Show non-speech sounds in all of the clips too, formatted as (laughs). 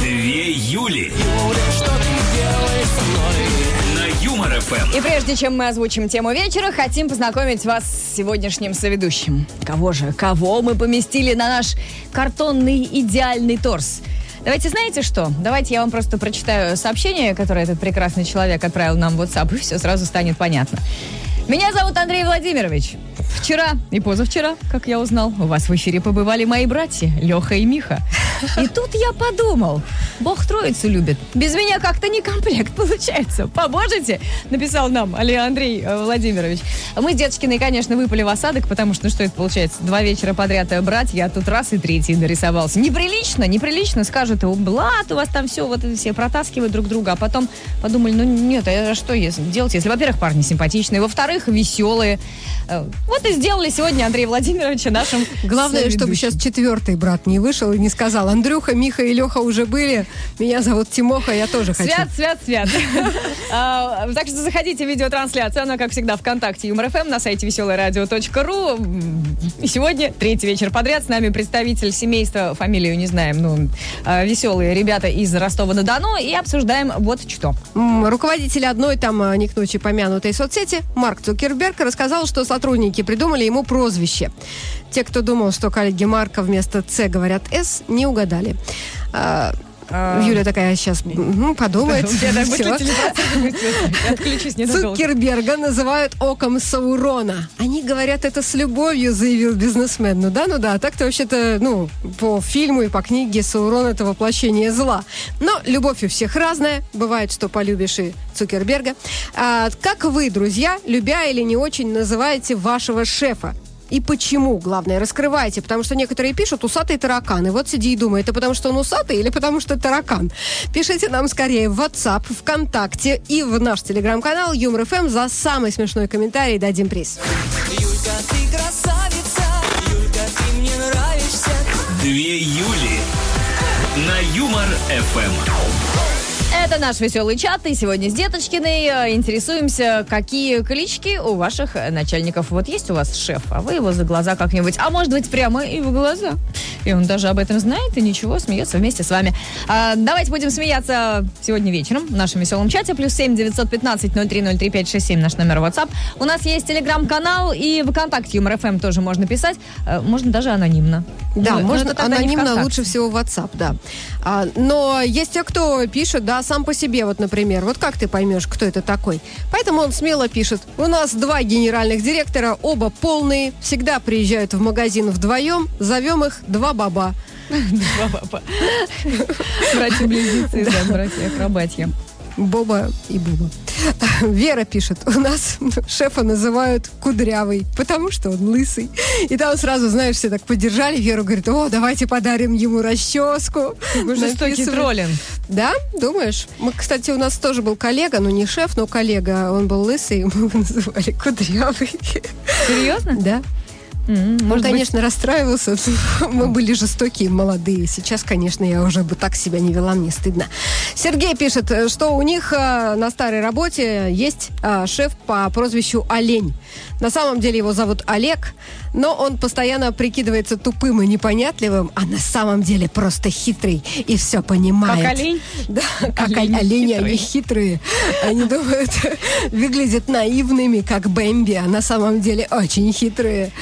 Две Юли. На Юмор ФМ. И прежде чем мы озвучим тему вечера, хотим познакомить вас с сегодняшним соведущим. Кого же? Кого мы поместили на наш картонный идеальный торс? Давайте знаете что? Давайте я вам просто прочитаю сообщение, которое этот прекрасный человек отправил нам в WhatsApp, и все сразу станет понятно. Меня зовут Андрей Владимирович. Вчера и позавчера, как я узнал, у вас в эфире побывали мои братья Леха и Миха. И тут я подумал, Бог троицу любит. Без меня как-то не комплект получается. Поможете? Написал нам Али Андрей э, Владимирович. Мы Деточкиной, конечно, выпали в осадок, потому что, ну, что это получается? Два вечера подряд э, братья, а тут раз и третий нарисовался. Неприлично, неприлично. Скажут, блат, у вас там все, вот все протаскивают друг друга. А потом подумали, ну нет, а что делать, если, во-первых, парни симпатичные, во-вторых, веселые. Э, Вот и сделали сегодня Андрея Владимировича нашим Главное, чтобы сейчас четвертый брат не вышел и не сказал, Андрюха, Миха и Леха уже были, меня зовут Тимоха, я тоже хочу. Свят, свят, свят. (laughs) А, Так что заходите в видеотрансляцию. Она, как всегда, ВКонтакте Юмор ФМ на сайте веселорадио.ру. И сегодня, третий вечер подряд, с нами представитель семейства, фамилию не знаем, ну, веселые ребята из Ростова-на-Дону. И обсуждаем вот что. Руководитель одной там а, не к ночи помянутой соцсети, Марк Цукерберг, рассказал, что сотрудники придумали ему прозвище. Те, кто думал, что коллеги Марка вместо «Ц» говорят «С», не угадали. А, Юля такая сейчас подумает. (laughs) Я так отключусь ненадолго. Цукерберга называют оком Саурона. Они говорят это с любовью, заявил бизнесмен. Ну да, ну да. Так-то вообще-то, ну, по фильму и по книге Саурон это воплощение зла. Но любовь у всех разная. Бывает, что полюбишь и Цукерберга. А, как вы, друзья, любя или не очень, называете вашего шефа? И почему, главное, раскрывайте, потому что некоторые пишут «усатый таракан». И вот сиди и думай, это потому что он усатый или потому что таракан? Пишите нам скорее в WhatsApp, ВКонтакте и в наш телеграм-канал Юмор ФМ за самый смешной комментарий дадим приз. Юлька, ты красавица, Юлька, ты мне нравишься. Две Юли. На Юмор ФМ. Это наш веселый чат, и сегодня с Деточкиной э, интересуемся, какие клички у ваших э, начальников. Вот есть у вас шеф, а вы его за глаза как-нибудь, а может быть прямо и в глаза. И он даже об этом знает, и ничего, смеется вместе с вами. А, давайте будем смеяться сегодня вечером в нашем веселом чате. Плюс семь девятьсот пятнадцать ноль три ноль три пять шесть семь наш номер WhatsApp. У нас есть телеграм-канал и ВКонтакте Юмор ФМ тоже можно писать. Э, Можно даже анонимно. Да, Ну, но можно анонимно лучше всего WhatsApp, да. А, но есть те, кто пишет, да, сам по себе, вот, например, вот как ты поймешь, кто это такой? Поэтому он смело пишет. У нас два генеральных директора, оба полные, всегда приезжают в магазин вдвоем, зовем их два баба. Два папа. (laughs) Братья-близнецы, да, братья-акробатья. Боба и Буба. (laughs) Вера пишет, у нас (laughs) шефа называют кудрявый, потому что он лысый. И там сразу, знаешь, все так поддержали. Вера говорит, о, давайте подарим ему расческу. Жестокий троллинг. Да, думаешь? Мы, кстати, у нас тоже был коллега, ну не шеф, но коллега. Он был лысый, (laughs) мы его называли кудрявый. Серьезно? Да. М, Он, Может быть, конечно, расстраивался. (laughs) Мы были жестокие, молодые. Сейчас, конечно, я уже бы так себя не вела, мне стыдно. Сергей пишет, что у них э, на старой работе есть э, шеф по прозвищу Олень. На самом деле его зовут Олег, но он постоянно прикидывается тупым и непонятливым, а на самом деле просто хитрый и все понимает. Как олень? Да, как Олени олени, хитрые. они хитрые. Они думают, (laughs) выглядят наивными, как Бэмби, а на самом деле очень хитрые.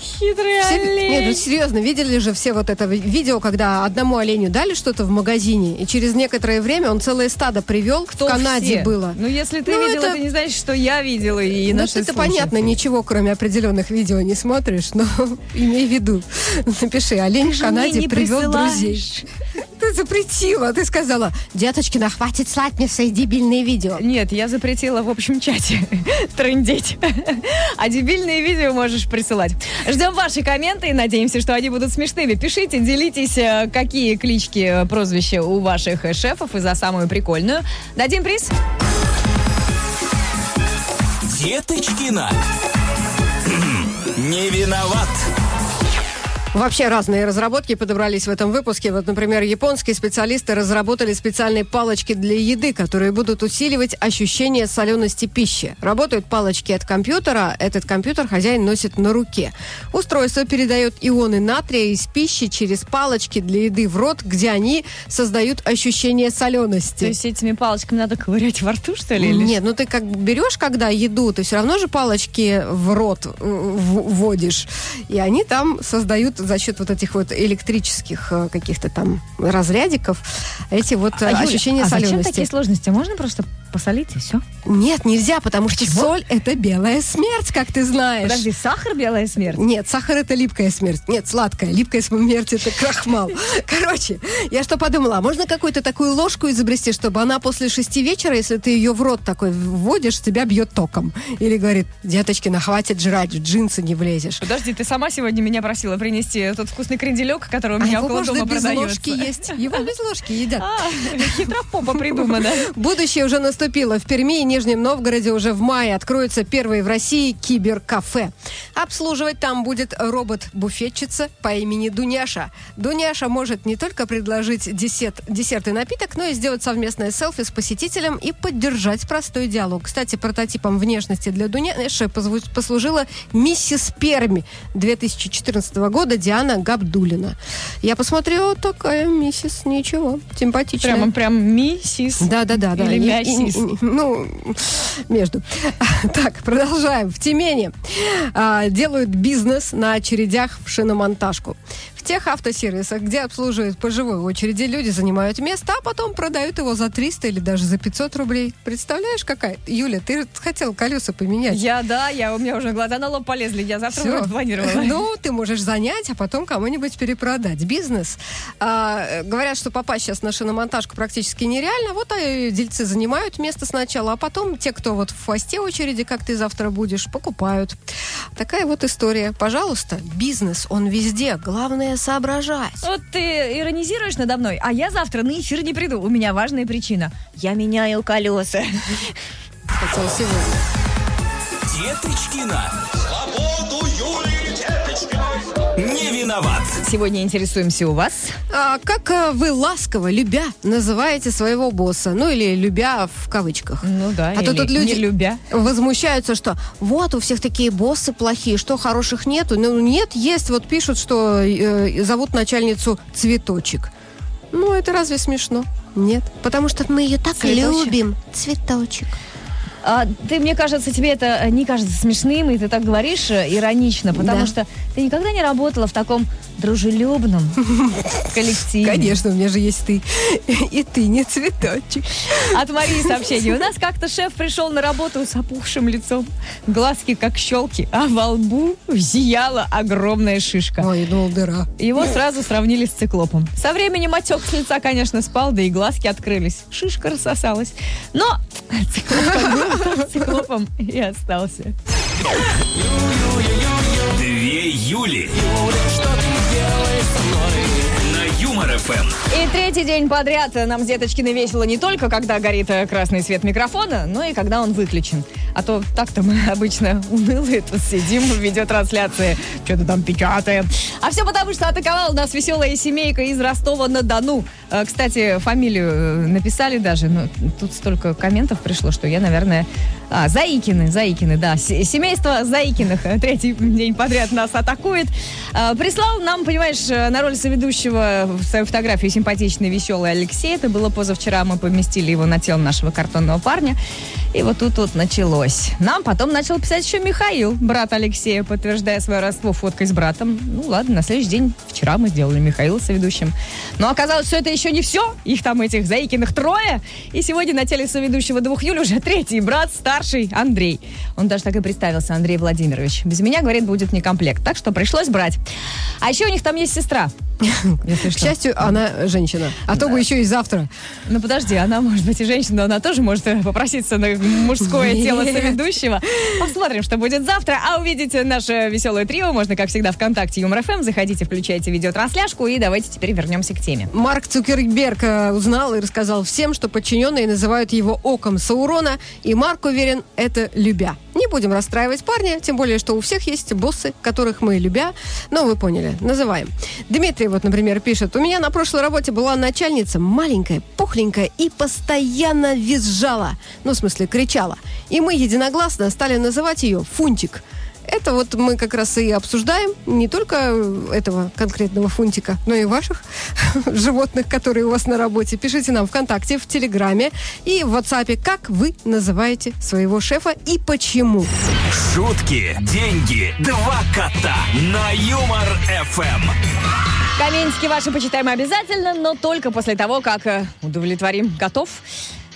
Хитрый Все- олень. Нет, ну серьезно, видели же все вот это ви- видео, когда одному оленю дали что-то в магазине, и через некоторое время он целое стадо привел, Кто в Канаде все? было. Ну, если ты Ну, видел, это- это... не значит, что я видела и Ну, наши это понятно, ничего, кроме определенных видео не смотришь, но (laughs) имей в виду. Напиши, олень в Канаде привел друзей. Ты запретила, ты сказала, деточкина, хватит слать мне свои дебильные видео. Нет, я запретила в общем чате (laughs) трындеть. А дебильные видео можешь присылать. Ждем ваши комменты и надеемся, что они будут смешными. Пишите, делитесь, э, какие клички, э, прозвища у ваших э, шефов и за самую прикольную. Дадим приз. Деточкина. Не виноват. Вообще разные разработки подобрались в этом выпуске. Вот, например, японские специалисты разработали специальные палочки для еды, которые будут усиливать ощущение солености пищи. Работают палочки от компьютера. Этот компьютер хозяин носит на руке. Устройство передает ионы натрия из пищи через палочки для еды в рот, где они создают ощущение солености. То есть этими палочками надо ковырять во рту, что ли? или Нет, ну ты как берешь, когда еду, ты все равно же палочки в рот э, вводишь, и они там создают за счет вот этих вот электрических э, каких-то там разрядиков эти вот э, А, Юля, ощущения а зачем солености. такие сложности? Можно просто посолить и все? Нет, нельзя, потому что соль это белая смерть, как ты знаешь. Подожди, сахар белая смерть? Нет, сахар это липкая смерть. Нет, сладкая. Липкая смерть это крахмал. (laughs) Короче, я что подумала, а можно какую-то такую ложку изобрести, чтобы она после шести вечера, если ты ее в рот такой вводишь, тебя бьет током. Или говорит, деточкина, хватит жрать, в джинсы не влезешь. Подожди, ты сама сегодня меня просила принести тот вкусный кренделек, который у А меня его около дома без продается. ложки есть. Его без ложки едят. (laughs) А, (laughs) хитропопа придумана. Будущее уже наступило. В Перми и Нижнем Новгороде уже в мае откроется первый в России киберкафе. Обслуживать там будет робот-буфетчица по имени Дуняша. Дуняша может не только предложить десерт, десерт и напиток, но и сделать совместное селфи с посетителем и поддержать простой диалог. Кстати, прототипом внешности для Дуняши послужила миссис Перми 2014 года Диана Габдулина. Я посмотрела, такая миссис, ничего, симпатичная. Прямо прям миссис. Да, да, да, да. Или И- и- и- ну, между. (laughs) Так, продолжаем. В Тюмени а, делают бизнес на очередях в шиномонтажку. В тех автосервисах, где обслуживают по живой очереди, люди занимают место, а потом продают его за 300 или даже за 500 рублей. Представляешь, какая? Юля, ты же хотела колеса поменять. Я, да, я, у меня уже глаза на лоб полезли. Я завтра Всё. вроде планировала. Ну, ты можешь занять, а потом кому-нибудь перепродать. Бизнес. А, говорят, что попасть сейчас на шиномонтажку практически нереально. Вот а, дельцы занимают место сначала, а потом те, кто вот в хвосте очереди, как ты завтра будешь, покупают. Такая вот история. Пожалуйста, бизнес, он везде. Главное соображать. Вот ты иронизируешь надо мной, а я завтра на эфир не приду. У меня важная причина. Я меняю колеса. Хотела сегодня. Деточкина. Не виноват. Сегодня интересуемся у вас. А как а, вы ласково, любя, называете своего босса? Ну, или любя в кавычках. Ну да, А то тут люди не любя. возмущаются, что вот у всех такие боссы плохие, что хороших нету. Ну нет, есть. Вот пишут, что э, зовут начальницу Цветочек. Ну это разве смешно? Нет. Потому что мы ее так Цветочек. любим. Цветочек. А, ты, мне кажется, тебе это не кажется смешным, и ты так говоришь э, иронично, потому Да. что ты никогда не работала в таком дружелюбном (laughs) коллективе. Конечно, у меня же есть ты. И ты не цветочек. От Марии сообщение. У нас как-то шеф пришел на работу с опухшим лицом, глазки как щелки, а во лбу зияла огромная шишка. Ой, ну дыра. Его сразу сравнили с циклопом. Со временем отек с лица, конечно, спал, да и глазки открылись. Шишка рассосалась. Но был, циклопом и остался. Две Юли. На Юмор ФМ. И третий день подряд нам с Деточкиной весело не только, когда горит э, красный свет микрофона, но и когда он выключен. А то так-то мы (laughs) обычно унылые тут сидим в видеотрансляции, что-то там печатаем. А все потому, что атаковала нас веселая семейка из Ростова-на-Дону. Э, Кстати, фамилию э, написали даже, но тут столько комментов пришло, что я, наверное... А, Заикины, Заикины, да. Семейство Заикиных э, третий день подряд нас атакует. Э, Прислал нам, понимаешь, э, на роль соведущего в свою фотографию симпатичный, веселый Алексей. Это было позавчера, мы поместили его на тело нашего картонного парня. И вот тут вот началось. Нам потом начал писать еще Михаил, брат Алексея, подтверждая свое родство фоткой с братом. Ну ладно, на следующий день, вчера мы сделали Михаила соведущим. Но оказалось, что это еще не все. Их там этих Заикиных трое. И сегодня на теле соведущего двух Юль уже третий брат, старший Андрей. Он даже так и представился, Андрей Владимирович. Без меня, говорит, будет не комплект. Так что пришлось брать. А еще у них там есть сестра. К счастью, она женщина. А то бы еще и завтра. Ну подожди, она может быть и женщина, но она тоже может э, попроситься на мужское тело соведущего. Посмотрим, что будет завтра. А увидеть наше веселое трио можно, как всегда, ВКонтакте Юмор ФМ. Заходите, включайте видеотрансляшку и давайте теперь вернемся к теме. Марк Цукерберг э, узнал и рассказал всем, что подчиненные называют его оком Саурона, и Марк уверен, это любя. Не будем расстраивать парня, тем более, что у всех есть боссы, которых мы, любя, ну, вы поняли, называем. Дмитрий вот, например, пишет, у меня на прошлой работе была начальница маленькая, пухленькая и постоянно визжала, ну, в смысле, кричала. И мы единогласно стали называть ее Фунтик. Это вот мы как раз и обсуждаем не только этого конкретного фунтика, но и ваших (laughs) животных, которые у вас на работе. Пишите нам ВКонтакте, в Телеграме и в WhatsApp, как вы называете своего шефа и почему. Шутки, деньги, два кота на Юмор ФМ. Комментики ваши почитаем обязательно, но только после того, как э, удовлетворим котов.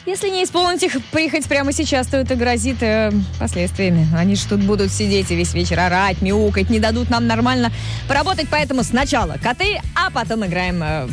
Если не исполнить их прихоть прямо сейчас, то это грозит э, последствиями. Они же тут будут сидеть и весь вечер орать, мяукать, не дадут нам нормально поработать. Поэтому сначала коты, а потом играем э,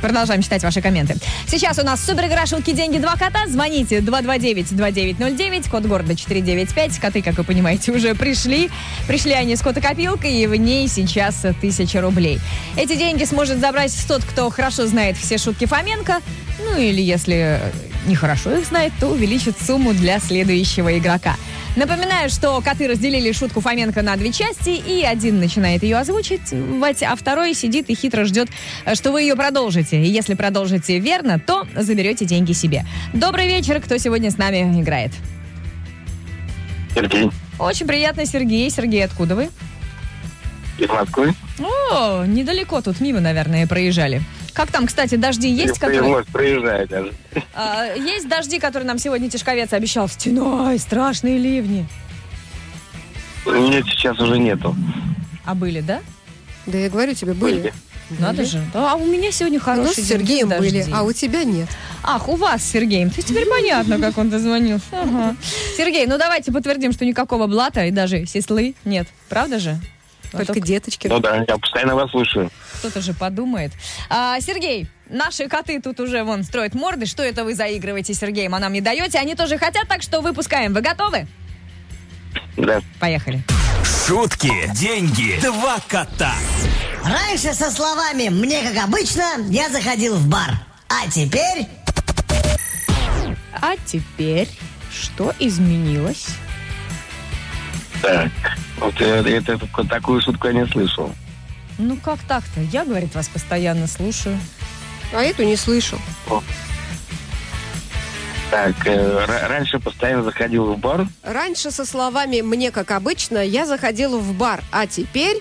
Продолжаем читать ваши комменты. Сейчас у нас супер игра «Шутки, деньги, два кота». Звоните 229-2909, код города 495. Коты, как вы понимаете, уже пришли. Пришли они с котокопилкой, и в ней сейчас тысяча рублей. Эти деньги сможет забрать тот, кто хорошо знает все шутки Фоменко. Ну или если нехорошо их знает, то увеличит сумму для следующего игрока. Напоминаю, что коты разделили шутку Фоменко на две части, и один начинает ее озвучить, а второй сидит и хитро ждет, что вы ее продолжите. И если продолжите верно, то заберете деньги себе. Добрый вечер, кто сегодня с нами играет? Сергей Очень приятно, Сергей. Сергей, откуда вы? из Москвы. О, недалеко тут мимо, наверное, проезжали. Как там, кстати, дожди есть, которые... Пришлось проезжать даже. А, есть дожди, которые нам сегодня Тишковец обещал. Стеной, страшные ливни. Нет, сейчас уже нету. А были, да? Да я говорю тебе, были. Надо же. А у меня сегодня хороший нас с день, Сергеем без были, а у тебя нет. Ах, у вас с Сергеем. То есть теперь понятно, как он дозвонился. Ага. Сергей, ну давайте подтвердим, что никакого блата и даже сеслы нет. Правда же? А Только то деточки. Ну да, я постоянно вас слушаю. Кто-то же подумает. А, Сергей, наши коты тут уже вон строят морды. Что это вы заигрываете с Сергеем, а нам не даете? Они тоже хотят, так что выпускаем. Вы готовы? Да. Поехали. Шутки, деньги, два кота. Раньше со словами «мне как обычно» я заходил в бар. А теперь... А теперь что изменилось? Так. Вот э, это, это- такую шутку я не слышал. Ну как так-то? Я, говорит, вас постоянно слушаю. А эту не слышу. Так, э, ра- раньше постоянно заходил в бар. Раньше со словами «мне как обычно» я заходила в бар, а теперь...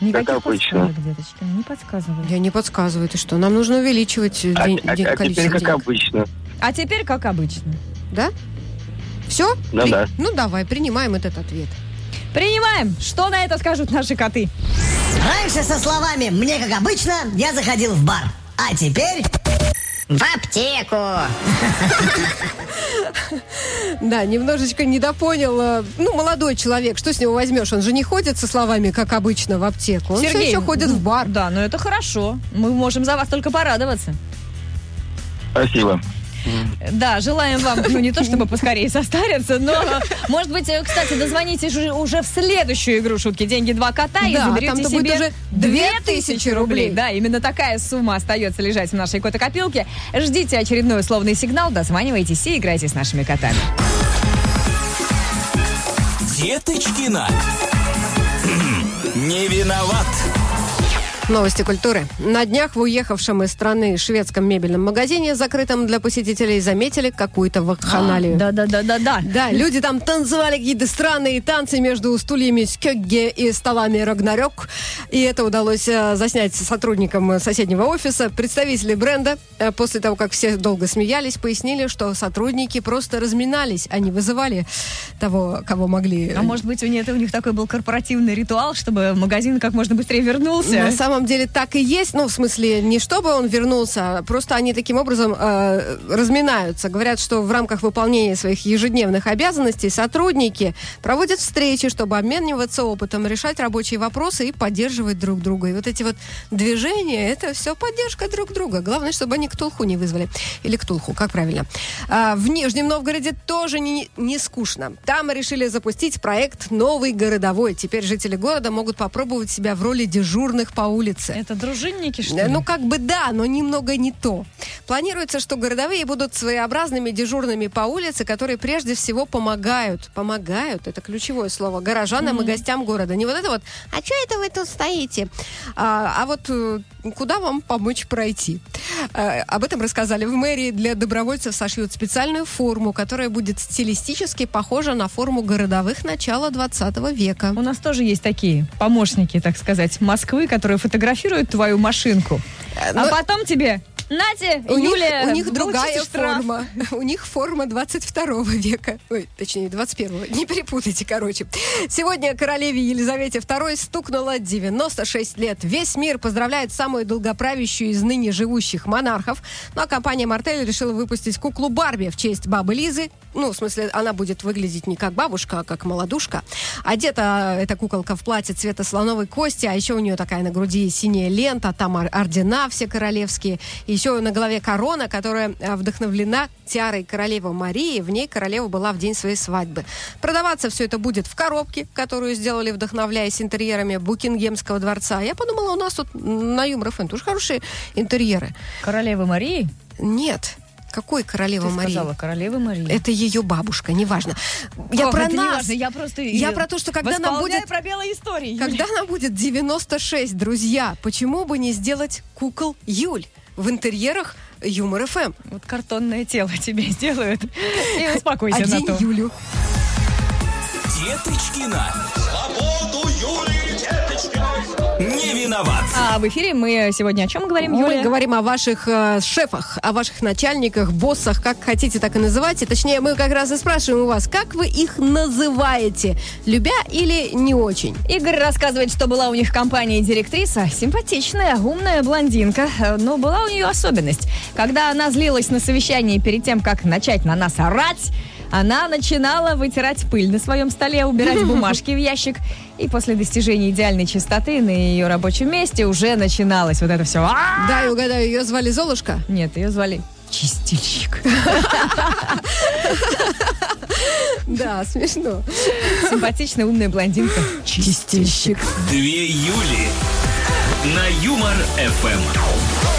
Никаких обычно. подсказок, деточки, не подсказывай. Я не подсказываю, ты что? Нам нужно увеличивать А, день- а- день- а количество теперь как денег. обычно. А теперь как обычно. Да? Все? Ну да. Ну давай, принимаем этот ответ. Принимаем. Что на это скажут наши коты? Раньше со словами «мне как обычно» я заходил в бар. А теперь... В аптеку. Да, немножечко недопонял. э, Ну, молодой человек, что с него возьмешь? Он же не ходит со словами, как обычно, в аптеку. Он все еще ходит в бар. Да, но это хорошо. Мы можем за вас только порадоваться. Спасибо. Да, желаем вам, ну не то чтобы поскорее состариться, но, может быть, э, кстати, дозвонитесь уже, в следующую игру «Шутки, деньги, два кота» и Да, заберете там-то себе будет уже 2000 рублей. Да, именно такая сумма остается лежать в нашей кота-копилке. Ждите очередной условный сигнал, дозванивайтесь и играйте с нашими котами. Деточкина. (clears throat) Не виноват. Новости культуры. На днях в уехавшем из страны шведском мебельном магазине, закрытом для посетителей, заметили какую-то вакханалию. Да-да-да-да-да. Да, люди там танцевали какие-то странные танцы между стульями Скёгге и столами Рагнарёк. И это удалось э, заснять сотрудникам соседнего офиса. Представители бренда, э, после того, как все долго смеялись, пояснили, что сотрудники просто разминались, не вызывали того, кого могли. А может быть, у них, это у них такой был корпоративный ритуал, чтобы магазин как можно быстрее вернулся? На самом деле так и есть. Ну, в смысле, не чтобы он вернулся, а просто они таким образом э, разминаются. Говорят, что в рамках выполнения своих ежедневных обязанностей сотрудники проводят встречи, чтобы обмениваться опытом, решать рабочие вопросы и поддерживать друг друга. И вот эти вот движения, это все поддержка друг друга. Главное, чтобы они ктулху не вызвали. Или ктулху, как правильно. А, в Нижнем Новгороде тоже не, не скучно. Там решили запустить проект «Новый городовой». Теперь жители города могут попробовать себя в роли дежурных по улице улице. Это дружинники, что ли? Ну, как бы да, но немного не то. Планируется, что городовые будут своеобразными дежурными по улице, которые прежде всего помогают. Помогают, это ключевое слово, горожанам и гостям города. Не вот это вот, а что это вы тут стоите? А, а вот э, куда вам помочь пройти? Э, об этом рассказали в мэрии. Для добровольцев сошьют специальную форму, которая будет стилистически похожа на форму городовых начала 20 века. У нас тоже есть такие помощники, так сказать, Москвы, которые фотографируют твою машинку. А но- потом тебе, Нате, У них, Юлия, у них другая штраф». форма. (laughs) У них форма 22 века. Ой, точнее, 21 Не перепутайте, короче. Сегодня королеве Елизавете II стукнуло 96 лет. Весь мир поздравляет самую долгоправящую из ныне живущих монархов. Ну а компания Мартель решила выпустить куклу Барби в честь бабы Лизы. Ну, в смысле, она будет выглядеть не как бабушка, а как молодушка. Одета эта куколка в платье цвета слоновой кости, а еще у нее такая на груди синяя лента, там ор- ордена все королевские. И еще на голове корона, которая э, вдохновлена тиарой королевы Марии. В ней королева была в день своей свадьбы. Продаваться все это будет в коробке, которую сделали, вдохновляясь интерьерами Букингемского дворца. Я подумала, у нас тут на Юмор ФМ тоже хорошие интерьеры. Королева Марии? Нет. Какой королева Ты Марии? сказала, королева Марии. Это ее бабушка, неважно. Я Ох, про это не нас. важно, я просто... Я про то, что когда нам будет- пробелы истории. Когда нам будет 96, друзья, почему бы не сделать кукол Юль в интерьерах Юмор ФМ? Вот картонное тело тебе сделают. И успокойся на Одень то. Юлю. Деточкина. Свободу Деточкиной. Не виноват. А в эфире мы сегодня о чем говорим, Мы Юлия? говорим о ваших э, шефах, о ваших начальниках, боссах, как хотите, так и называйте. Точнее, мы как раз и спрашиваем у вас, как вы их называете, любя или не очень? Игорь рассказывает, что была у них компания директриса, симпатичная, умная блондинка, Э, но была у нее особенность. Когда она злилась на совещании перед тем, как начать на нас орать, она начинала вытирать пыль на своем столе, убирать (laughs) бумажки в ящик. И после достижения идеальной чистоты на ее рабочем месте уже начиналось вот это все. «А!» Да, и угадаю, ее звали Золушка? Нет, ее звали Чистильщик. (laughs) Да, смешно. Симпатичная, умная блондинка. Чистильщик. Две Юли. На Юмор ФМ.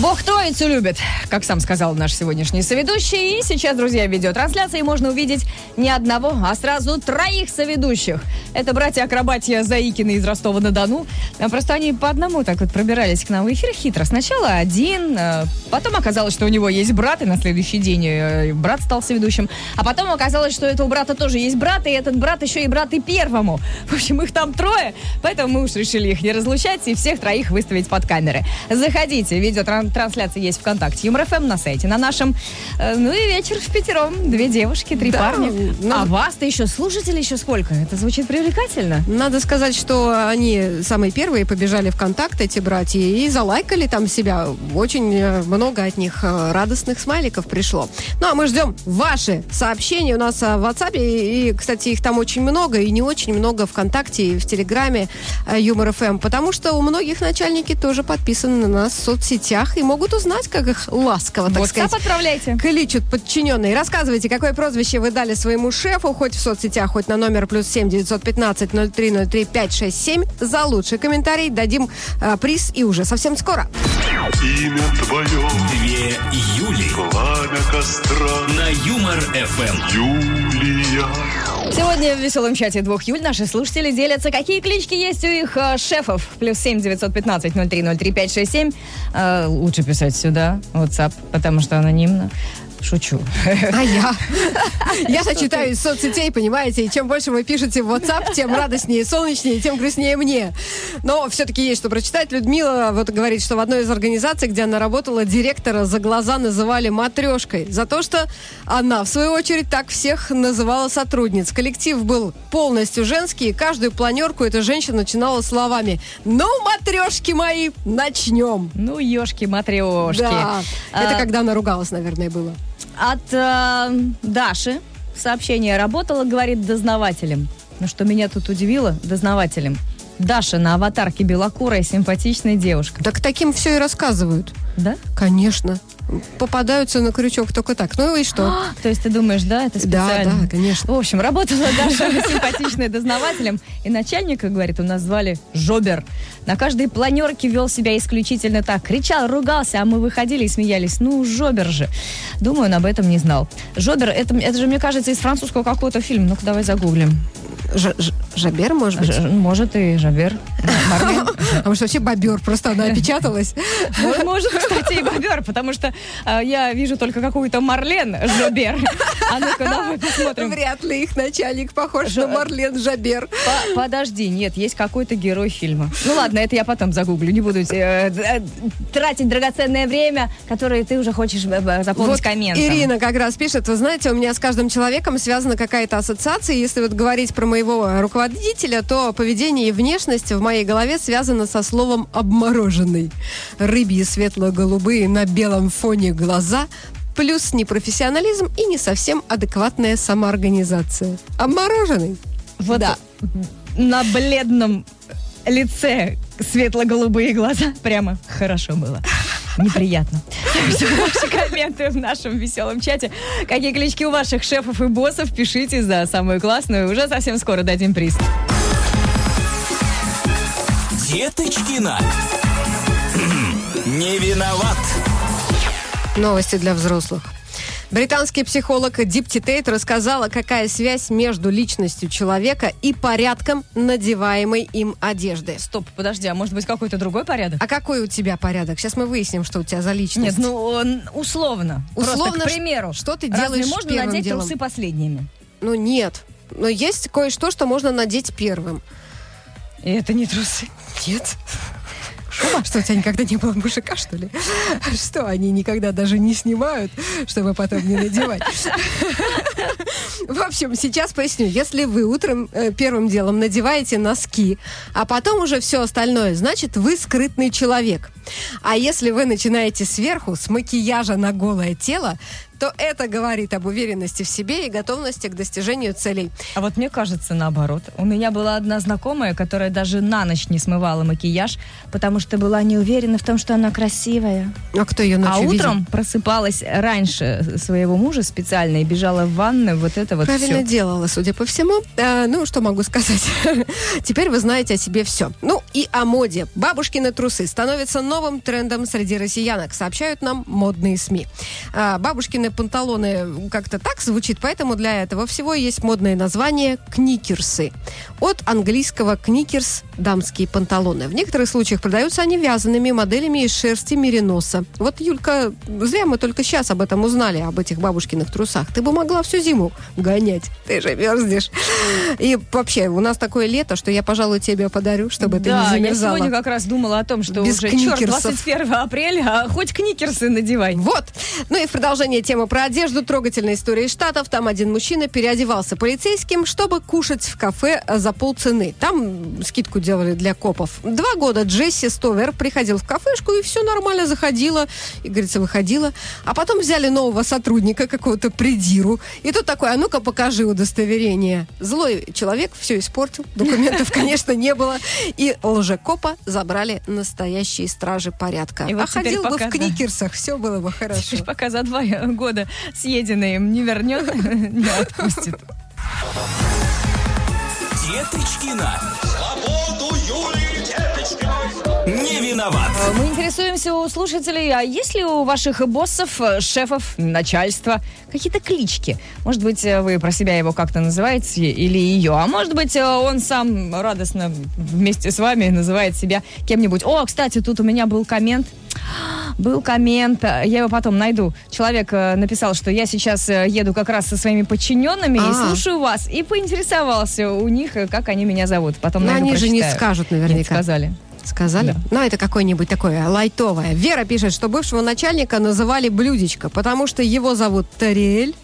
Бог троицу любит, как сам сказал наш сегодняшний соведущий. И сейчас, друзья, в видеотрансляции можно увидеть не одного, а сразу троих соведущих. Это братья-акробатия Заикины из Ростова-на-Дону. А Просто они по одному так вот пробирались к нам в эфир хитро. Сначала один, э, потом оказалось, что у него есть брат, и на следующий день э, брат стал соведущим. А потом оказалось, что у этого брата тоже есть брат, и этот брат еще и брат и первому. В общем, их там трое, поэтому мы уж решили их не разлучать и всех троих выставить под камеры. Заходите, видеотрансляция есть ВКонтакте, Юмор ФМ на сайте на нашем. Э, Ну и вечер в пятером. Две девушки, три Да, парня. ну- А вас-то еще слушателей еще сколько? Это звучит привлекательно. Надо сказать, что они самые первые побежали в контакт, эти братья, и залайкали там себя. Очень э, много от них э, радостных смайликов пришло. Ну, а мы ждем ваши сообщения у нас э, в WhatsApp. И, и, кстати, их там очень много, и не очень много ВКонтакте и в Телеграме Юмор ФМ, потому что у многих начальники тоже подписаны на нас в соцсетях и могут узнать, как их ласково, так WhatsApp сказать, отправляйте. Кличут подчиненные. Рассказывайте, какое прозвище вы дали своему шефу, хоть в соцсетях, хоть на номер плюс семь девятьсот пятнадцать ноль три ноль три пять шесть семь. За лучший комментарий дадим э, приз и уже совсем скоро. Имя твое, Две Юли. пламя костра, На Юмор ФМ. Юлия. Сегодня в веселом чате двух Юль наши слушатели делятся, какие клички есть у их э, шефов. Плюс семь девятьсот пятнадцать ноль три ноль три пять шесть семь. Э, Лучше писать сюда, WhatsApp, потому что анонимно. Шучу. А я? (laughs) Я-то читаю из соцсетей, понимаете, и чем больше вы пишете в WhatsApp, тем радостнее солнечнее, тем грустнее мне. Но все-таки есть что прочитать. Людмила вот говорит, что в одной из организаций, где она работала, директора за глаза называли матрешкой. За то, что она, в свою очередь, так всех называла сотрудниц. Коллектив был полностью женский, и каждую планерку эта женщина начинала словами «Ну, матрешки мои, начнем!» Ну, ешки-матрешки. Да, А, это когда она ругалась, наверное, было. От э, Даши сообщение работала, говорит, дознавателем. Но что меня тут удивило, дознавателем. Даша на аватарке белокурая, симпатичная девушка. Так таким все и рассказывают. Да? Конечно. Попадаются на крючок только так. Ну и что? (gasps) То есть ты думаешь, да, это Да, специально? да, конечно. В общем, работала Даша (laughs) симпатичная дознавателем, и начальника, говорит, у нас звали Жобер. На каждой планерке вел себя исключительно так. Кричал, ругался, а мы выходили и смеялись. Ну, Жобер же. Думаю, он об этом не знал. Жобер, это, это же, мне кажется, из французского какого-то фильма. Ну-ка, давай загуглим. Ж- ж- Жабер, может быть? Ж- может, и Жобер. Марлен. А может, вообще бобер, просто она опечаталась. Мо- Может, кстати, и бобер, потому что э, я вижу только какую-то Марлен Жобер. А ну-ка, давай посмотрим. Вряд ли их начальник похож на Марлен Жабер. По- подожди, нет, есть какой-то герой фильма. Ну ладно, это я потом загуглю, не буду э, э, тратить драгоценное время, которое ты уже хочешь э, заполнить комментом. Ирина как раз пишет, вы знаете, у меня с каждым человеком связана какая-то ассоциация. Если вот говорить про моего руководителя, то поведение и внешность в моей голове связано со словом «обмороженный». Рыбьи светло-голубые на белом фоне глаза, плюс непрофессионализм и не совсем адекватная самоорганизация. Обмороженный. Вот Да. на бледном лице светло-голубые глаза. Прямо хорошо было. Неприятно. Что ваши комменты в нашем веселом чате. Какие клички у ваших шефов и боссов, пишите за самую классную. Уже совсем скоро дадим приз. Деточкина. (clears throat) Не виноват. Новости для взрослых. Британский психолог Дипти Тейт рассказала, какая связь между личностью человека и порядком надеваемой им одежды. Стоп, подожди, а может быть какой-то другой порядок? А какой у тебя порядок? Сейчас мы выясним, что у тебя за личность. Нет, ну условно. Условно, Просто, к примеру. что ты разве делаешь можно первым надеть делом? трусы последними? Ну нет. Но есть кое-что, что можно надеть первым. И это не трусы. Нет. Что, у тебя никогда не было мужика, что ли? Что, они никогда даже не снимают, чтобы потом не надевать? В общем, сейчас поясню. Если вы утром э, первым делом надеваете носки, а потом уже все остальное, значит, вы скрытный человек. А если вы начинаете сверху, с макияжа на голое тело, то это говорит об уверенности в себе и готовности к достижению целей. А вот мне кажется наоборот. У меня была одна знакомая, которая даже на ночь не смывала макияж, потому что была не уверена в том, что она красивая. А кто ее ночью а видел? утром просыпалась раньше своего мужа специально и бежала в ванную, вот это вот Правильно всё. делала, судя по всему. А, ну, что могу сказать? (laughs) Теперь вы знаете о себе все. Ну, и о моде. Бабушкины трусы становятся новым трендом среди россиянок, сообщают нам модные СМИ. А, бабушкины панталоны как-то так звучит, поэтому для этого всего есть модное название «кникерсы». От английского «кникерс» – дамские панталоны. В некоторых случаях продаются они вязаными моделями из шерсти мериноса. Вот, Юлька, зря мы только сейчас об этом узнали, об этих бабушкиных трусах. Ты бы могла всю зиму гонять. Ты же мерзнешь. И вообще, у нас такое лето, что я, пожалуй, тебе подарю, чтобы ты да, не я замерзала. сегодня как раз думала о том, что Без уже черт, кникерсов. 21 апреля, а хоть кникерсы надевай. Вот. Ну и в продолжение темы про одежду. Трогательная история из Штатов. Там один мужчина переодевался полицейским, чтобы кушать в кафе за полцены. Там скидку делали для копов. Два года Джесси Стовер приходил в кафешку, и все нормально заходило. И, говорится, выходило. А потом взяли нового сотрудника, какого-то придиру. И тут такой, а ну-ка покажи удостоверение. Злой человек все испортил. Документов, (laughs) конечно, не было. И лжекопа забрали настоящие стражи порядка. И вот а ходил бы в да. кникерсах, все было бы (laughs) хорошо. Теперь пока за два года съеденное им не вернет, (laughs) не отпустит. Деточкина. Виноват. Мы интересуемся у слушателей, а есть ли у ваших боссов, э, шефов, начальства какие-то клички? Может быть, э, вы про себя его как-то называете или ее, а может быть, э, он сам радостно вместе с вами называет себя кем-нибудь. О, кстати, тут у меня был коммент. (gasps) Был коммент, э, я его потом найду. Человек э, написал, что я сейчас э, еду как раз со своими подчиненными и А. слушаю вас. И поинтересовался у них, э, как они меня зовут. Потом, Но наверное, они же не прочитаю. скажут Нет, наверняка. сказали. Сказали? Да. Ну, это какое-нибудь такое лайтовое. Вера пишет, что бывшего начальника называли Блюдечко, потому что его зовут Тариэль.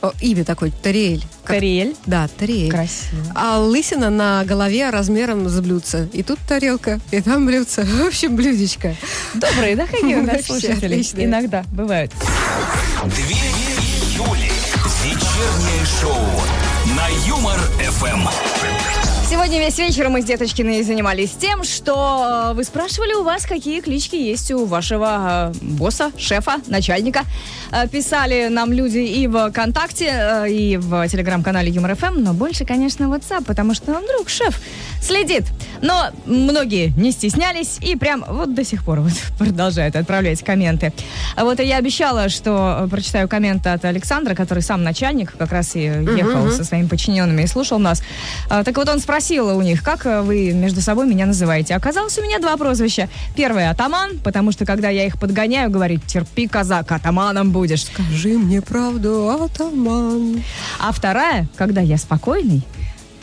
О, имя такое, Тариэль. Как- Кориэль. Да, Тариэль. Красиво. А лысина на голове размером с блюдце. И тут тарелка, и там блюдце. (laughs) В общем, блюдечко. Добрые, да, какие у нас слушатели? отличные. Иногда бывают. Две Юли. Вечернее шоу на Юмор ФМ. Сегодня весь вечер мы с Деточкиной занимались тем, что э, вы спрашивали у вас, какие клички есть у вашего э, босса, шефа, начальника. Э, Писали нам люди и в ВКонтакте, и в телеграм-канале Юмор ФМ, но больше, конечно, WhatsApp, потому что вдруг шеф следит. Но многие не стеснялись и прям вот до сих пор вот (laughs) продолжают отправлять комменты. Вот и я обещала, что прочитаю комменты от Александра, который сам начальник, как раз и ехал со своими подчиненными и слушал нас. Так вот он спросил у них, как э, вы между собой меня называете. Оказалось, у меня два прозвища. Первое атаман, потому что когда я их подгоняю, говорит, терпи, казак, атаманом будешь. Скажи мне правду, атаман. А вторая, когда я спокойный,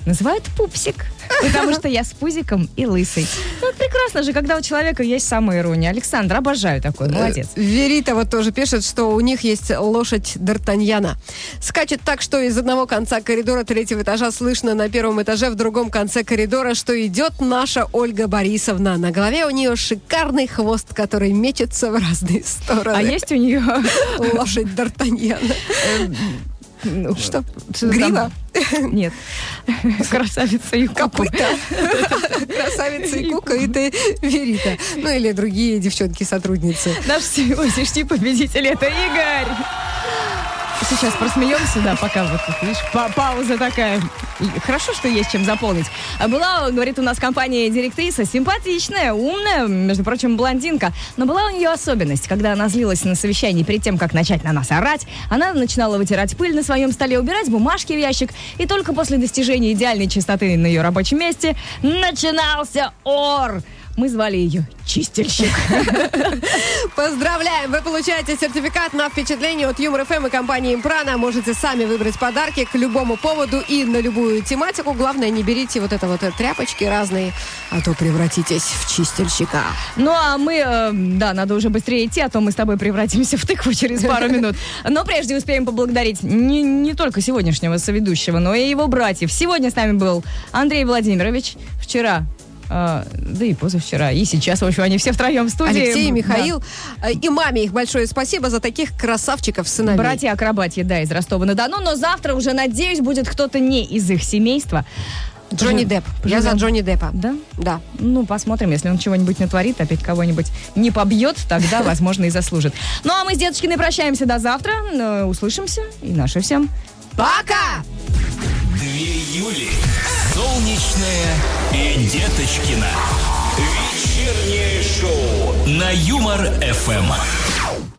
называют пупсик. Потому что я с пузиком и лысый. Ну, это прекрасно же, когда у человека есть самоирония. Александр, обожаю такой, молодец. Э, Верита вот тоже пишет, что у них есть лошадь Д'Артаньяна. Скачет так, что из одного конца коридора третьего этажа слышно на первом этаже, в другом конце коридора, что идет наша Ольга Борисовна. На голове у нее шикарный хвост, который мечется в разные стороны. А есть у нее... лошадь Д'Артаньяна. ну, Что? Грива? (laughs) Нет. Красавица и. Копыта. (laughs) Красавица и Кука, и ты Верита. Ну или другие девчонки-сотрудницы. Наш сегодняшний победитель это Игорь. Сейчас просмеемся, да, пока вот, видишь, па- пауза такая. Хорошо, что есть чем заполнить. А была, говорит, у нас компания директриса симпатичная, умная, между прочим, блондинка. Но была у нее особенность. Когда она злилась на совещании перед тем, как начать на нас орать, она начинала вытирать пыль на своем столе, убирать бумажки в ящик. И только после достижения идеальной чистоты на ее рабочем месте начинался ор. Мы звали ее Чистильщик. (laughs) Поздравляем! Вы получаете сертификат на впечатление от Юмор ФМ и компании Импрана. Можете сами выбрать подарки к любому поводу и на любую тематику. Главное, не берите вот это вот тряпочки разные, а то превратитесь в чистильщика. Ну, а мы, э, да, надо уже быстрее идти, а то мы с тобой превратимся в тыкву через пару (laughs) минут. Но прежде успеем поблагодарить не, не только сегодняшнего соведущего, но и его братьев. Сегодня с нами был Андрей Владимирович. Вчера да и позавчера, и сейчас, в общем, они все втроем в студии. Алексей, Да. Михаил э, и маме их большое спасибо за таких красавчиков сыновей. Братья-акробатья, да, из Ростова-на-Дону, но завтра уже, надеюсь, будет кто-то не из их семейства. Джонни Депп. Я за. Джонни Деппа. Да? Да. Ну, посмотрим, если он чего-нибудь натворит, опять кого-нибудь не побьет, тогда, (laughs) возможно, и заслужит. Ну, а мы с Деточкиной прощаемся до завтра. Э, Услышимся. И наши всем Пока! Две Юли. Солнечная и Деточкина. Вечернее шоу на Юмор ФМ.